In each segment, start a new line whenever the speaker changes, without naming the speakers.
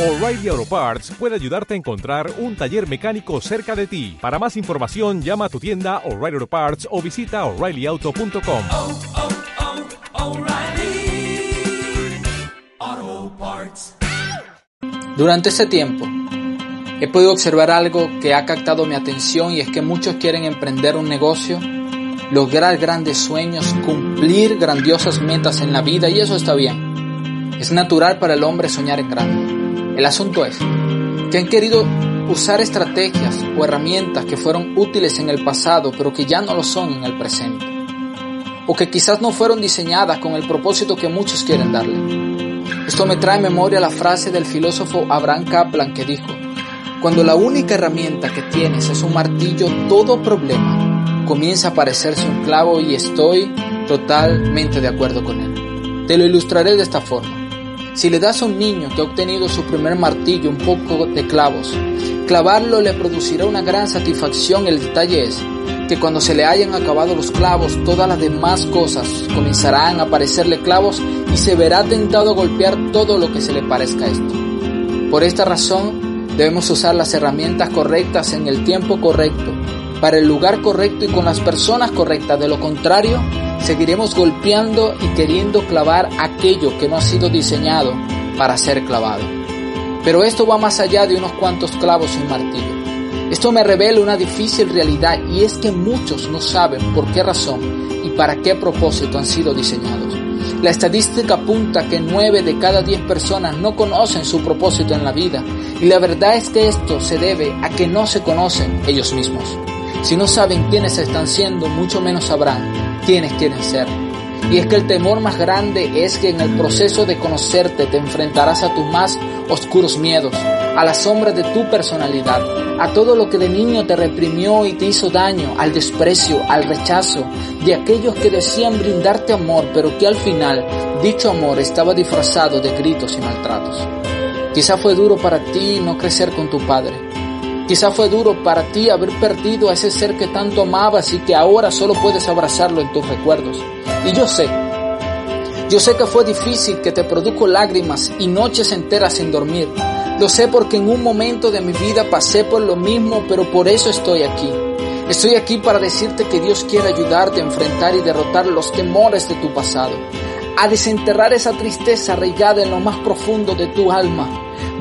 O'Reilly Auto Parts puede ayudarte a encontrar un taller mecánico cerca de ti. Para más información, llama a tu tienda O'Reilly Auto Parts o visita oreillyauto.com.
oh, oh, Parts.
Durante ese tiempo, he podido observar algo que ha captado mi atención y es que muchos quieren emprender un negocio, lograr grandes sueños, cumplir grandiosas metas en la vida y eso está bien. Es natural para el hombre soñar en grande. El asunto es que han querido usar estrategias o herramientas que fueron útiles en el pasado pero que ya no lo son en el presente. O que quizás no fueron diseñadas con el propósito que muchos quieren darle. Esto me trae a memoria la frase del filósofo Abraham Kaplan que dijo, cuando la única herramienta que tienes es un martillo, todo problema comienza a parecerse un clavo y estoy totalmente de acuerdo con él. Te lo ilustraré de esta forma. Si le das a un niño que ha obtenido su primer martillo un poco de clavos, clavarlo le producirá una gran satisfacción. El detalle es que cuando se le hayan acabado los clavos, todas las demás cosas comenzarán a parecerle clavos y se verá tentado a golpear todo lo que se le parezca esto. Por esta razón, debemos usar las herramientas correctas en el tiempo correcto, para el lugar correcto y con las personas correctas. De lo contrario, seguiremos golpeando y queriendo clavar aquello que no ha sido diseñado para ser clavado. Pero esto va más allá de unos cuantos clavos y un martillo. Esto me revela una difícil realidad y es que muchos no saben por qué razón y para qué propósito han sido diseñados. La estadística apunta que 9 de cada 10 personas no conocen su propósito en la vida y la verdad es que esto se debe a que no se conocen ellos mismos. Si no saben quiénes están siendo, mucho menos sabrán quiénes quieren ser. Y es que el temor más grande es que en el proceso de conocerte te enfrentarás a tus más oscuros miedos, a la sombra de tu personalidad, a todo lo que de niño te reprimió y te hizo daño, al desprecio, al rechazo de aquellos que decían brindarte amor, pero que al final dicho amor estaba disfrazado de gritos y maltratos. Quizá fue duro para ti no crecer con tu padre. Quizá fue duro para ti haber perdido a ese ser que tanto amabas y que ahora solo puedes abrazarlo en tus recuerdos. Y yo sé, yo sé que fue difícil, que te produjo lágrimas y noches enteras sin dormir. Lo sé porque en un momento de mi vida pasé por lo mismo, pero por eso estoy aquí. Estoy aquí para decirte que Dios quiere ayudarte a enfrentar y derrotar los temores de tu pasado, a desenterrar esa tristeza arraigada en lo más profundo de tu alma,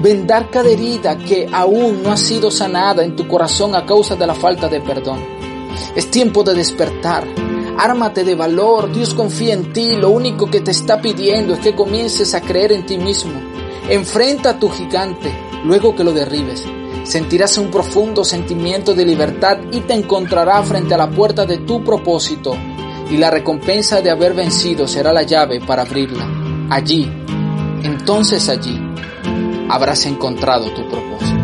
vendar cada herida que aún no ha sido sanada en tu corazón a causa de la falta de perdón. Es tiempo de despertar. Ármate de valor, Dios confía en ti, lo único que te está pidiendo es que comiences a creer en ti mismo. Enfrenta a tu gigante, luego que lo derribes. Sentirás un profundo sentimiento de libertad y te encontrará frente a la puerta de tu propósito. Y la recompensa de haber vencido será la llave para abrirla. Allí, entonces allí, habrás encontrado tu propósito.